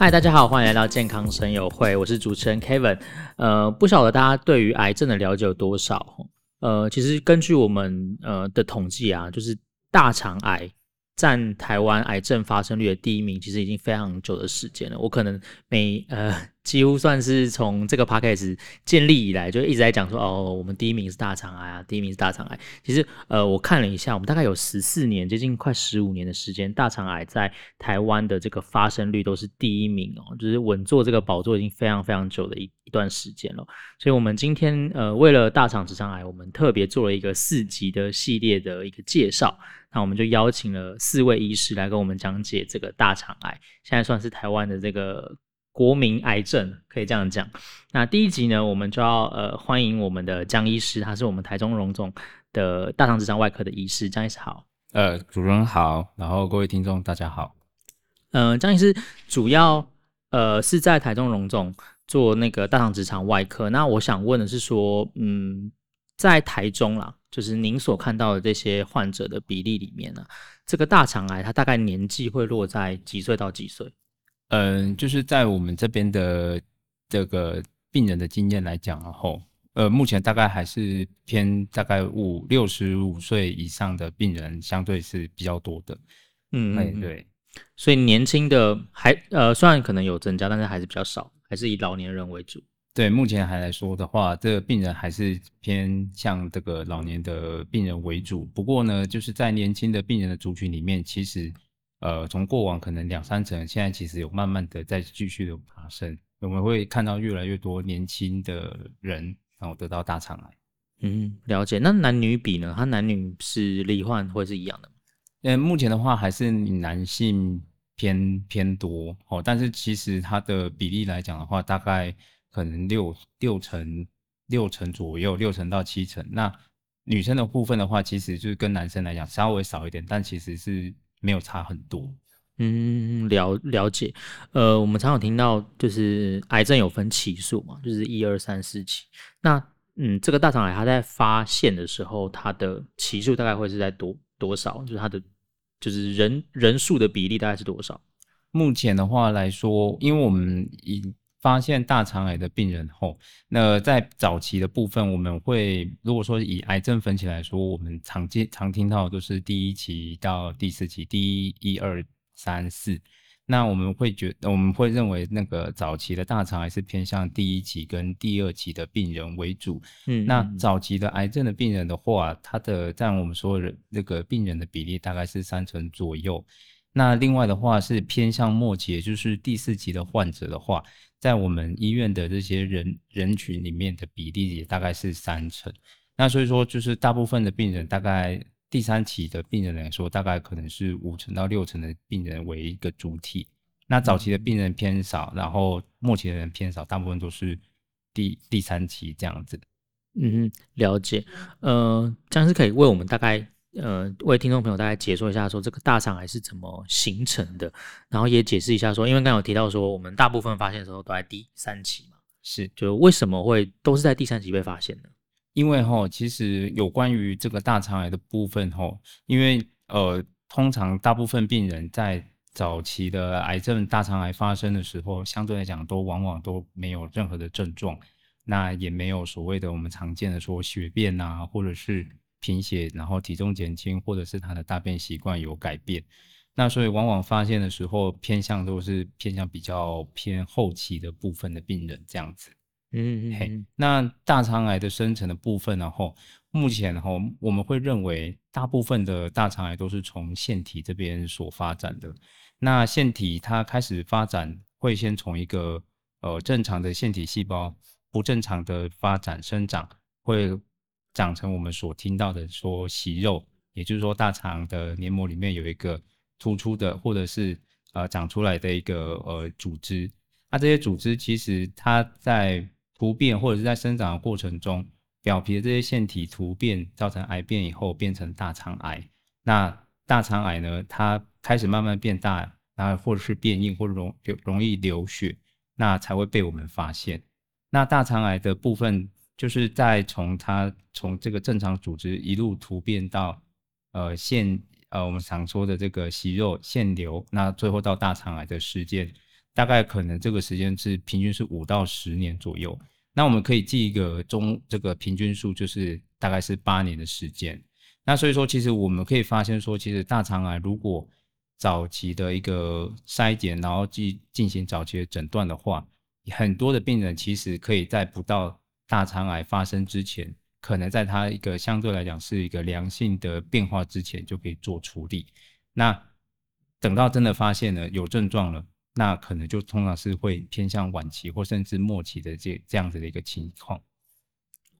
嗨，大家好，欢迎来到健康声友会，我是主持人 Kevin。呃，不晓得大家对于癌症的了解有多少？呃，其实根据我们呃的统计啊，就是大肠癌占台湾癌症发生率的第一名，其实已经非常久的时间了。我可能每呃。几乎算是从这个 podcast 建立以来，就一直在讲说哦，我们第一名是大肠癌啊，第一名是大肠癌。其实呃，我看了一下，我们大概有十四年，接近快十五年的时间，大肠癌在台湾的这个发生率都是第一名哦，就是稳坐这个宝座已经非常非常久的一一段时间了。所以，我们今天呃，为了大肠直肠癌，我们特别做了一个四集的系列的一个介绍。那我们就邀请了四位医师来跟我们讲解这个大肠癌，现在算是台湾的这个。国民癌症可以这样讲。那第一集呢，我们就要呃欢迎我们的江医师，他是我们台中荣总的大肠直肠外科的医师。江医师好。呃，主持人好，然后各位听众大家好。呃，江医师主要呃是在台中荣总做那个大肠直肠外科。那我想问的是说，嗯，在台中啦，就是您所看到的这些患者的比例里面呢，这个大肠癌它大概年纪会落在几岁到几岁？嗯，就是在我们这边的这个病人的经验来讲，然后呃，目前大概还是偏大概五六十五岁以上的病人相对是比较多的。嗯，哎，对，所以年轻的还呃，虽然可能有增加，但是还是比较少，还是以老年人为主。对，目前还来说的话，这个病人还是偏向这个老年的病人为主。不过呢，就是在年轻的病人的族群里面，其实。呃，从过往可能两三成，现在其实有慢慢的在继续的爬升。我们会看到越来越多年轻的人然后得到大肠癌。嗯，了解。那男女比呢？他男女是罹患会是一样的吗？呃，目前的话还是男性偏偏多哦，但是其实它的比例来讲的话，大概可能六六成六成左右，六成到七成。那女生的部分的话，其实就是跟男生来讲稍微少一点，但其实是。没有差很多，嗯，了了解。呃，我们常常听到就是癌症有分期数嘛，就是一二三四期。那嗯，这个大肠癌它在发现的时候，它的期数大概会是在多多少？就是它的就是人人数的比例大概是多少？目前的话来说，因为我们以发现大肠癌的病人后，那在早期的部分，我们会如果说以癌症分期来说，我们常见常听到的都是第一期到第四期，第一、一二、三、四。那我们会觉得，我们会认为那个早期的大肠癌是偏向第一期跟第二期的病人为主。嗯，那早期的癌症的病人的话，他的占我们说的那个病人的比例大概是三成左右。那另外的话是偏向末期，也就是第四期的患者的话。在我们医院的这些人人群里面的比例也大概是三成，那所以说就是大部分的病人，大概第三期的病人来说，大概可能是五成到六成的病人为一个主体，那早期的病人偏少，然后末期的人偏少，大部分都是第第三期这样子。嗯，了解。呃，这样是可以为我们大概。呃，为听众朋友大概解说一下，说这个大肠癌是怎么形成的，然后也解释一下说，因为刚刚有提到说，我们大部分发现的时候都在第三期嘛，是，就为什么会都是在第三期被发现呢？因为哈，其实有关于这个大肠癌的部分哈，因为呃，通常大部分病人在早期的癌症大肠癌发生的时候，相对来讲都往往都没有任何的症状，那也没有所谓的我们常见的说血便啊，或者是。贫血，然后体重减轻，或者是他的大便习惯有改变，那所以往往发现的时候偏向都是偏向比较偏后期的部分的病人这样子。嗯嗯，嘿，那大肠癌的生成的部分，然后目前然后我们会认为大部分的大肠癌都是从腺体这边所发展的。那腺体它开始发展会先从一个呃正常的腺体细胞不正常的发展生长会。长成我们所听到的说息肉，也就是说大肠的黏膜里面有一个突出的，或者是呃长出来的一个呃组织。那这些组织其实它在突变或者是在生长的过程中，表皮的这些腺体突变造成癌变以后变成大肠癌。那大肠癌呢，它开始慢慢变大，然后或者是变硬或者容容易流血，那才会被我们发现。那大肠癌的部分。就是在从它从这个正常组织一路突变到呃腺呃我们常说的这个息肉腺瘤，那最后到大肠癌的时间，大概可能这个时间是平均是五到十年左右。那我们可以记一个中这个平均数，就是大概是八年的时间。那所以说，其实我们可以发现说，其实大肠癌如果早期的一个筛检，然后进进行早期的诊断的话，很多的病人其实可以在不到大肠癌发生之前，可能在它一个相对来讲是一个良性的变化之前就可以做处理。那等到真的发现了有症状了，那可能就通常是会偏向晚期或甚至末期的这这样子的一个情况。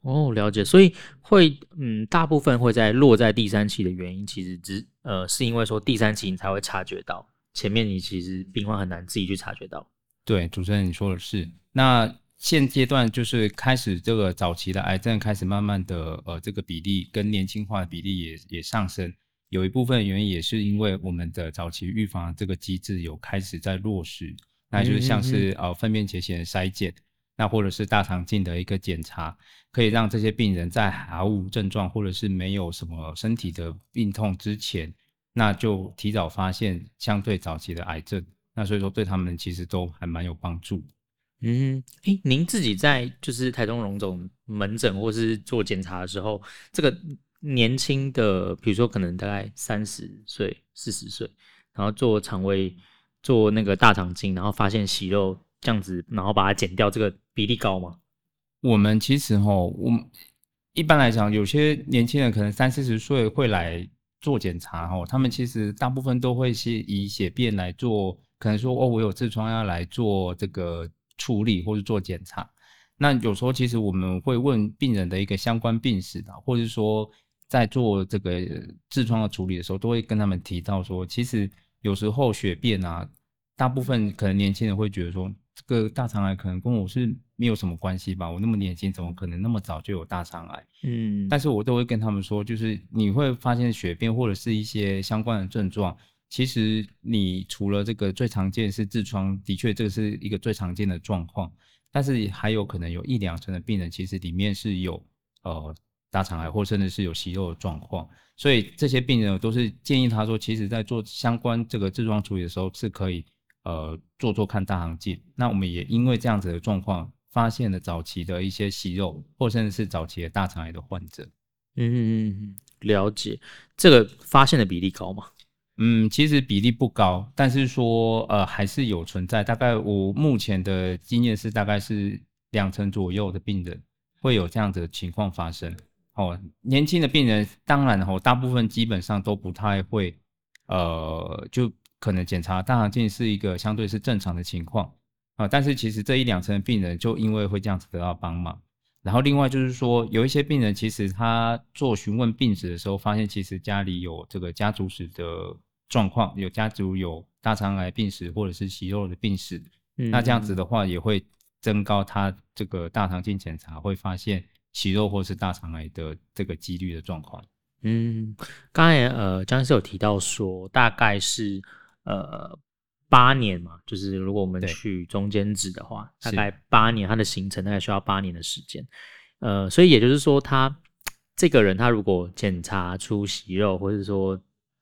哦，了解。所以会嗯，大部分会在落在第三期的原因，其实只呃是因为说第三期你才会察觉到，前面你其实病患很难自己去察觉到。对，主持人你说的是。那现阶段就是开始这个早期的癌症开始慢慢的呃这个比例跟年轻化的比例也也上升，有一部分原因也是因为我们的早期预防这个机制有开始在落实，那就是像是呃粪便潜血的筛检。那或者是大肠镜的一个检查，可以让这些病人在毫无症状或者是没有什么身体的病痛之前，那就提早发现相对早期的癌症。那所以说对他们其实都还蛮有帮助。嗯，诶，您自己在就是台中荣总门诊或是做检查的时候，这个年轻的，比如说可能大概三十岁、四十岁，然后做肠胃做那个大肠镜，然后发现息肉。这样子，然后把它剪掉，这个比例高吗？我们其实哈，我们一般来讲，有些年轻人可能三四十岁会来做检查哈，他们其实大部分都会是以血便来做，可能说哦，我有痔疮要来做这个处理或是做检查。那有时候其实我们会问病人的一个相关病史的，或者说在做这个痔疮的处理的时候，都会跟他们提到说，其实有时候血便啊，大部分可能年轻人会觉得说。这个大肠癌可能跟我是没有什么关系吧？我那么年轻，怎么可能那么早就有大肠癌？嗯，但是我都会跟他们说，就是你会发现血便或者是一些相关的症状，其实你除了这个最常见是痔疮，的确这个是一个最常见的状况，但是还有可能有一两成的病人其实里面是有呃大肠癌或甚至是有息肉的状况，所以这些病人我都是建议他说，其实在做相关这个痔疮处理的时候是可以。呃，做做看大肠镜，那我们也因为这样子的状况，发现了早期的一些息肉，或甚至是早期的大肠癌的患者。嗯嗯嗯，了解。这个发现的比例高吗？嗯，其实比例不高，但是说呃还是有存在。大概我目前的经验是，大概是两成左右的病人会有这样子的情况发生。哦，年轻的病人当然哦，大部分基本上都不太会，呃，就。可能检查大肠镜是一个相对是正常的情况啊，但是其实这一两成的病人就因为会这样子得到帮忙。然后另外就是说，有一些病人其实他做询问病史的时候，发现其实家里有这个家族史的状况，有家族有大肠癌病史或者是息肉的病史，嗯，那这样子的话也会增高他这个大肠镜检查会发现息肉或是大肠癌的这个几率的状况。嗯，刚才呃江医师有提到说大概是。呃，八年嘛，就是如果我们去中间值的话，大概八年，它的行程大概需要八年的时间。呃，所以也就是说，他这个人他如果检查出息肉，或者说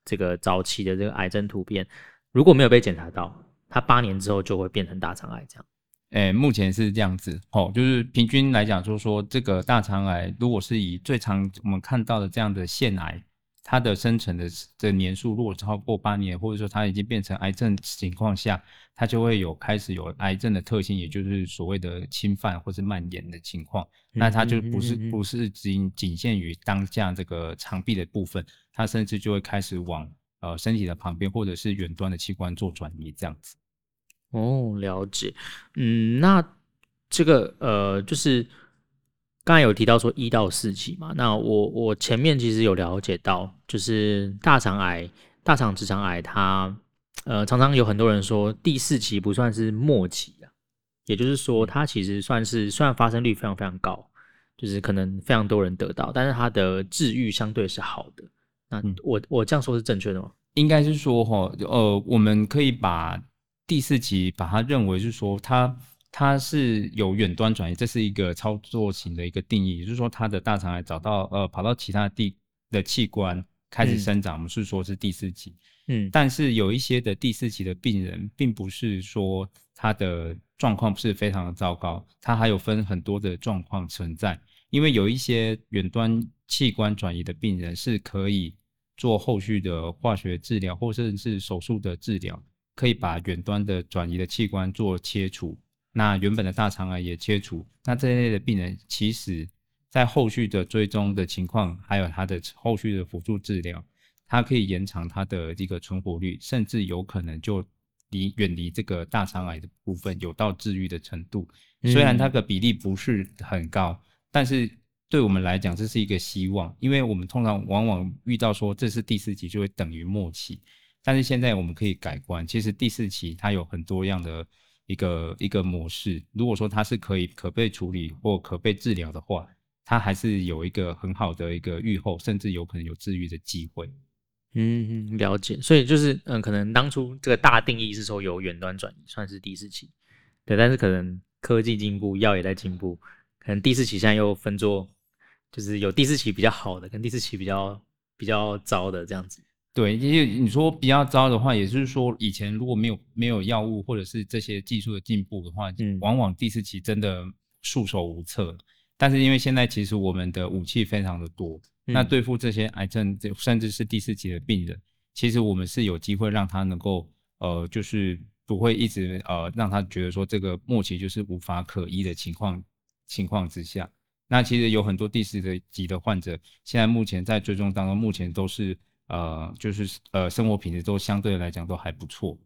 这个早期的这个癌症突变，如果没有被检查到，它八年之后就会变成大肠癌这样。哎、欸，目前是这样子，哦，就是平均来讲，就是说这个大肠癌，如果是以最常我们看到的这样的腺癌。它的生成的的年数如果超过八年，或者说它已经变成癌症情况下，它就会有开始有癌症的特性，也就是所谓的侵犯或是蔓延的情况。那它就不是不是仅仅限于当下这个肠壁的部分，它甚至就会开始往呃身体的旁边或者是远端的器官做转移这样子。哦，了解。嗯，那这个呃就是。刚才有提到说一到四期嘛，那我我前面其实有了解到，就是大肠癌、大肠直肠癌它，它呃常常有很多人说第四期不算是末期啊，也就是说它其实算是虽然发生率非常非常高，就是可能非常多人得到，但是它的治愈相对是好的。那我我这样说是正确的吗？应该是说哈，呃，我们可以把第四期把它认为是说它。它是有远端转移，这是一个操作型的一个定义，也就是说，它的大肠癌找到呃跑到其他地的器官，开始生长，我们是说是第四期。嗯，但是有一些的第四期的病人，并不是说他的状况不是非常的糟糕，他还有分很多的状况存在。因为有一些远端器官转移的病人是可以做后续的化学治疗，或者是手术的治疗，可以把远端的转移的器官做切除，那原本的大肠癌也切除。那这一类的病人，其实在后续的追踪的情况，还有他的后续的辅助治疗。它可以延长他的一个存活率，甚至有可能就离远离这个大肠癌的部分有到治愈的程度。虽然它的比例不是很高，但是对我们来讲这是一个希望，因为我们通常往往遇到说这是第四期就会等于末期，但是现在我们可以改观，其实第四期它有很多样的一个一个模式。如果说它是可以可被处理或可被治疗的话，它还是有一个很好的一个预后，甚至有可能有治愈的机会。嗯，了解。所以就是，嗯，可能当初这个大定义是说有远端转移算是第四期，对。但是可能科技进步，药也在进步，可能第四期现在又分作，就是有第四期比较好的，跟第四期比较比较糟的这样子。对，因为你说比较糟的话，也就是说以前如果没有没有药物或者是这些技术的进步的话，嗯，往往第四期真的束手无策。但是因为现在其实我们的武器非常的多。那对付这些癌症，甚至是第四期的病人，其实我们是有机会让他能够，呃，就是不会一直呃让他觉得说这个末期就是无法可医的情况情况之下。那其实有很多第四级的患者，现在目前在追踪当中，目前都是呃就是呃生活品质都相对来讲都还不错。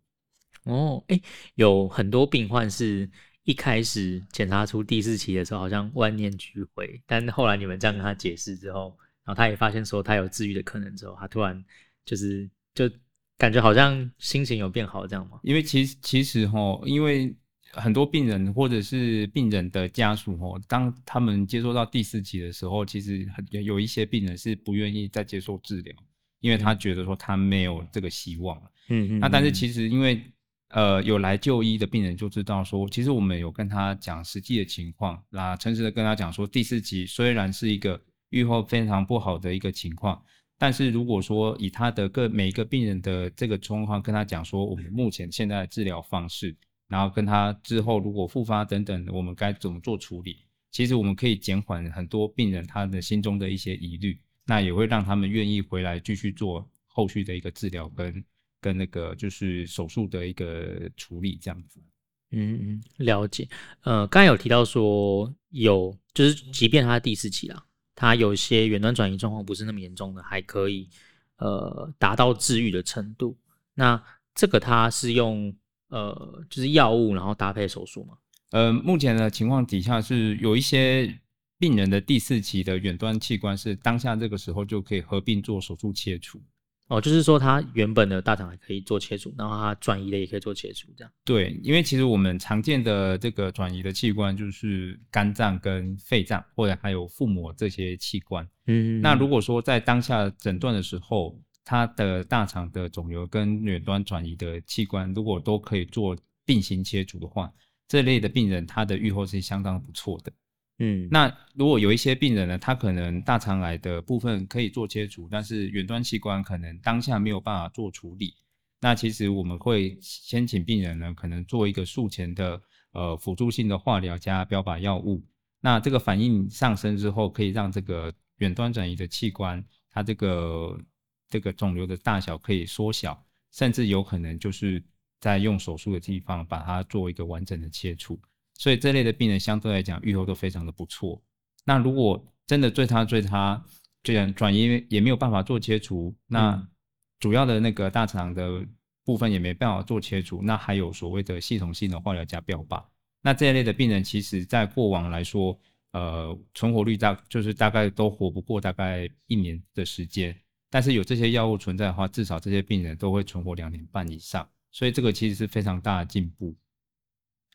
哦，哎，有很多病患是一开始检查出第四期的时候，好像万念俱灰，但后来你们这样跟他解释之后。然后他也发现说他有治愈的可能之后，他突然就是就感觉好像心情有变好这样吗？因为其实其实哈，因为很多病人或者是病人的家属哦，当他们接受到第四期的时候，其实很有一些病人是不愿意再接受治疗，因为他觉得说他没有这个希望。嗯嗯。那但是其实因为呃有来就医的病人就知道说，其实我们有跟他讲实际的情况，那诚实的跟他讲说，第四期虽然是一个。预后非常不好的一个情况，但是如果说以他的个每一个病人的这个状况跟他讲说，我们目前现在的治疗方式，然后跟他之后如果复发等等，我们该怎么做处理？其实我们可以减缓很多病人他的心中的一些疑虑，那也会让他们愿意回来继续做后续的一个治疗跟跟那个就是手术的一个处理这样子。嗯嗯，了解。呃，刚才有提到说有，就是即便他第四期了。他有些远端转移状况不是那么严重的，还可以呃达到治愈的程度。那这个他是用呃就是药物然后搭配手术吗？呃，目前的情况底下是有一些病人的第四期的远端器官是当下这个时候就可以合并做手术切除。哦，就是说他原本的大肠还可以做切除，然后他转移的也可以做切除，这样。对，因为其实我们常见的这个转移的器官就是肝脏跟肺脏，或者还有腹膜这些器官。嗯，嗯，嗯。那如果说在当下诊断的时候，他的大肠的肿瘤跟远端转移的器官如果都可以做并行切除的话，这类的病人他的预后是相当不错的。嗯，那如果有一些病人呢，他可能大肠癌的部分可以做切除，但是远端器官可能当下没有办法做处理。那其实我们会先请病人呢，可能做一个术前的呃辅助性的化疗加标靶药物。那这个反应上升之后，可以让这个远端转移的器官，它这个这个肿瘤的大小可以缩小，甚至有可能就是在用手术的地方把它做一个完整的切除。所以这类的病人相对来讲预后都非常的不错。那如果真的最差最差，这样转移也没有办法做切除，那主要的那个大肠的部分也没办法做切除，那还有所谓的系统性的化疗加标靶。那这一类的病人，其实在过往来说，呃，存活率大就是大概都活不过大概一年的时间。但是有这些药物存在的话，至少这些病人都会存活两年半以上。所以这个其实是非常大的进步。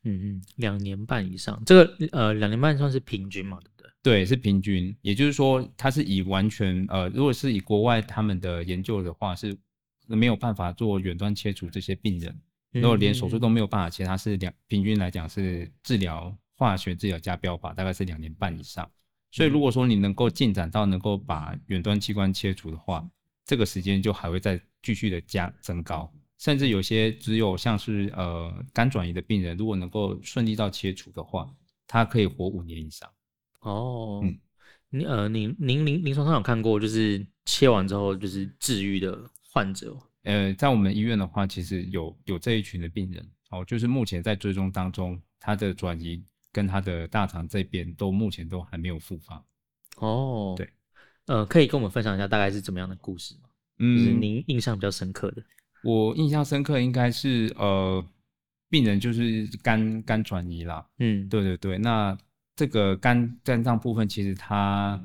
嗯嗯，两年半以上，这个呃，两年半算是平均嘛，对不对？对，是平均。也就是说，它是以完全呃，如果是以国外他们的研究的话，是没有办法做远端切除这些病人，如果连手术都没有办法切，它是两平均来讲是治疗化学治疗加标靶，大概是两年半以上。所以如果说你能够进展到能够把远端器官切除的话，这个时间就还会再继续的加增高，甚至有些只有像是呃肝转移的病人，如果能够顺利到切除的话，他可以活五年以上。哦，嗯，你呃，您您临临床上有看过就是切完之后就是治愈的患者？呃，在我们医院的话，其实有有这一群的病人，哦，就是目前在追踪当中，他的转移跟他的大肠这边都目前都还没有复发。哦，对，呃，可以跟我们分享一下大概是怎么样的故事吗？嗯，就是您印象比较深刻的。我印象深刻应该是呃，病人就是肝肝转移啦。嗯，对对对，那这个肝肝脏部分其实它。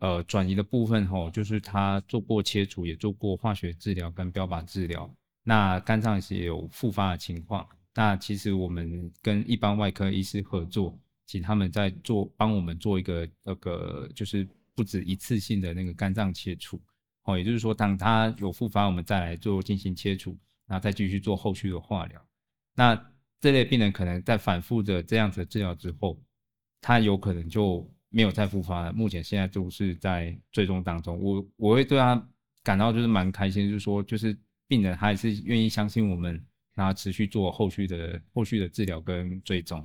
呃，转移的部分吼，就是他做过切除，也做过化学治疗跟标靶治疗。那肝脏是有复发的情况。那其实我们跟一般外科医师合作，请他们在做，帮我们做一个那个，就是不止一次性的那个肝脏切除。哦，也就是说，当他有复发，我们再来做进行切除，然后再继续做后续的化疗。那这类病人可能在反复的这样子的治疗之后，他有可能就。没有再复发了，目前现在就是在追踪当中。我我会对他感到就是蛮开心，就是说就是病人还是愿意相信我们，然后持续做后续的后续的治疗跟追踪。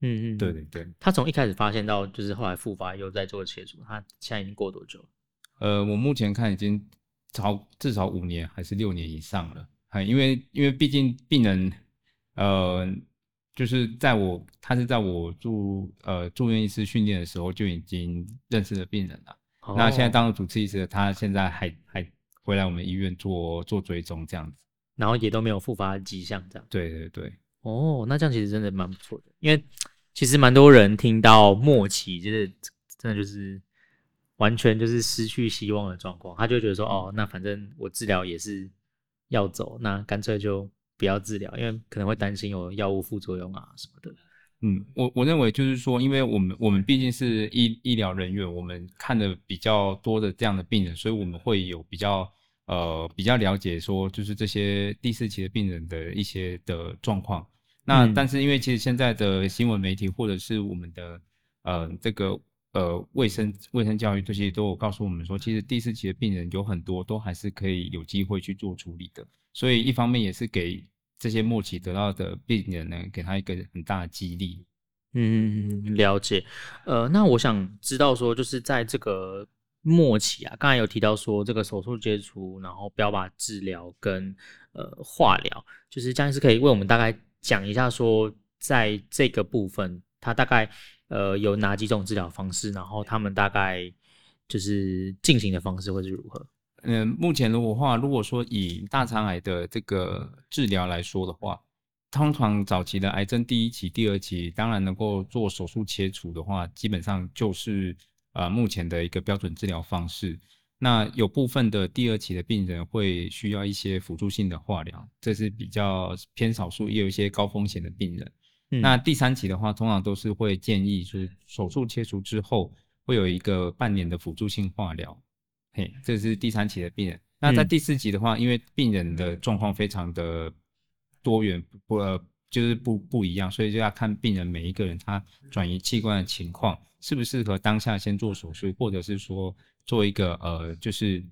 嗯嗯，对对对。他从一开始发现到就是后来复发又在做切除，他现在已经过多久了？呃，我目前看已经超至少五年还是六年以上了。因为因为毕竟病人呃。就是在我，他是在我住呃住院医师训练的时候就已经认识了病人了。Oh. 那现在当了主治医师，他现在还还回来我们医院做做追踪这样子，然后也都没有复发迹象这样。对对对。哦，oh, 那这样其实真的蛮不错的，因为其实蛮多人听到末期，就是真的就是完全就是失去希望的状况，他就觉得说，哦，那反正我治疗也是要走，那干脆就。不要治疗，因为可能会担心有药物副作用啊什么的。嗯，我我认为就是说，因为我们我们毕竟是医医疗人员，我们看的比较多的这样的病人，所以我们会有比较呃比较了解说，就是这些第四期的病人的一些的状况。那、嗯、但是因为其实现在的新闻媒体或者是我们的呃这个呃卫生卫生教育这些都有告诉我们说，其实第四期的病人有很多都还是可以有机会去做处理的。所以一方面也是给这些末期得到的病人呢，给他一个很大的激励。嗯，了解。呃，那我想知道说，就是在这个末期啊，刚才有提到说这个手术切除，然后标靶治疗跟呃化疗，就是江医师可以为我们大概讲一下说，在这个部分，它大概呃有哪几种治疗方式，然后他们大概就是进行的方式会是如何？嗯，目前的话，如果说以大肠癌的这个治疗来说的话，通常早期的癌症第一期、第二期，当然能够做手术切除的话，基本上就是呃目前的一个标准治疗方式。那有部分的第二期的病人会需要一些辅助性的化疗，这是比较偏少数，也有一些高风险的病人。嗯、那第三期的话，通常都是会建议，就是手术切除之后会有一个半年的辅助性化疗。嘿，这是第三期的病人。那在第四期的话，嗯、因为病人的状况非常的多元，不呃，就是不不一样，所以就要看病人每一个人他转移器官的情况，适不适合当下先做手术，或者是说做一个呃，就是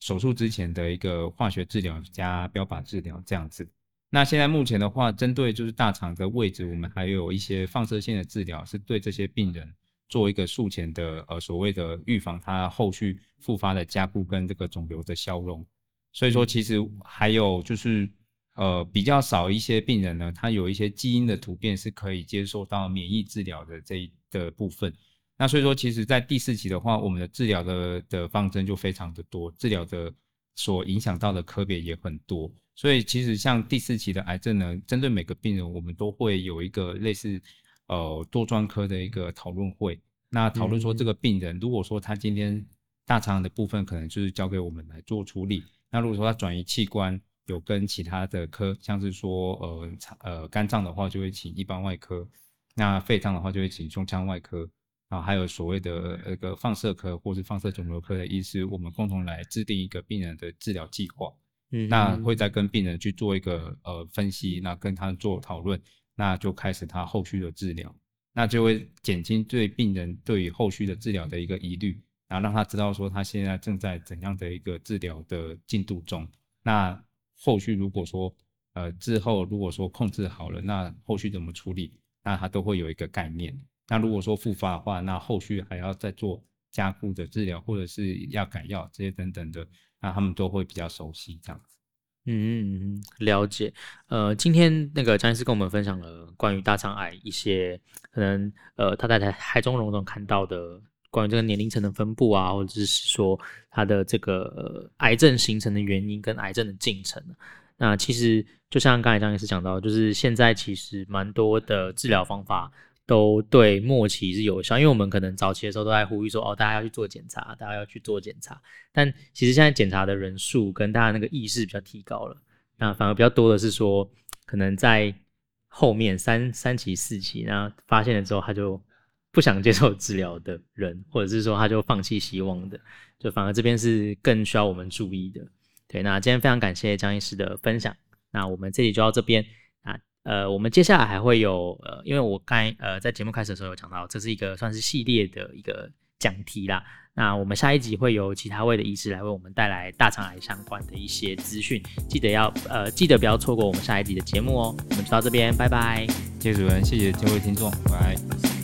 手术之前的一个化学治疗加标靶治疗这样子。那现在目前的话，针对就是大肠的位置，我们还有一些放射线的治疗，是对这些病人。做一个术前的呃所谓的预防，它后续复发的加固跟这个肿瘤的消融。所以说，其实还有就是呃比较少一些病人呢，他有一些基因的突变是可以接受到免疫治疗的这一的部分。那所以说，其实在第四期的话，我们的治疗的的方针就非常的多，治疗的所影响到的科别也很多。所以其实像第四期的癌症呢，针对每个病人，我们都会有一个类似。呃，多专科的一个讨论会，那讨论说这个病人，如果说他今天大肠的部分可能就是交给我们来做处理，那如果说他转移器官有跟其他的科，像是说呃呃肝脏的话，就会请一般外科；那肺脏的话，就会请胸腔外科啊，还有所谓的那个放射科或是放射肿瘤科的医师，我们共同来制定一个病人的治疗计划。嗯，那会再跟病人去做一个呃分析，那跟他做讨论。那就开始他后续的治疗，那就会减轻对病人对于后续的治疗的一个疑虑。然后让他知道说他现在正在怎样的一个治疗的进度中。那后续如果说呃之后如果说控制好了，那后续怎么处理，那他都会有一个概念。那如果说复发的话，那后续还要再做加固的治疗，或者是要改药这些等等的，那他们都会比较熟悉这样子。嗯嗯，了解。呃，今天那个张医师跟我们分享了关于大肠癌一些可能呃他在台台中荣总看到的关于这个年龄层的分布啊，或者是说他的这个、癌症形成的原因跟癌症的进程。那其实就像刚才张医师讲到，就是现在其实蛮多的治疗方法。都对末期是有效，因为我们可能早期的时候都在呼吁说，哦，大家要去做检查，大家要去做检查。但其实现在检查的人数跟大家那个意识比较提高了，那反而比较多的是说，可能在后面三三期、四期，然后发现了之后，他就不想接受治疗的人，或者是说他就放弃希望的，就反而这边是更需要我们注意的。对，那今天非常感谢江医师的分享，那我们这里就到这边。呃，我们接下来还会有呃，因为我刚呃在节目开始的时候有讲到，这是一个算是系列的一个讲题啦。那我们下一集会有其他位的医师来为我们带来大肠癌相关的一些资讯，记得要呃记得不要错过我们下一集的节目哦。我们就到这边，拜拜。谢谢主持人，谢谢各位听众，拜拜。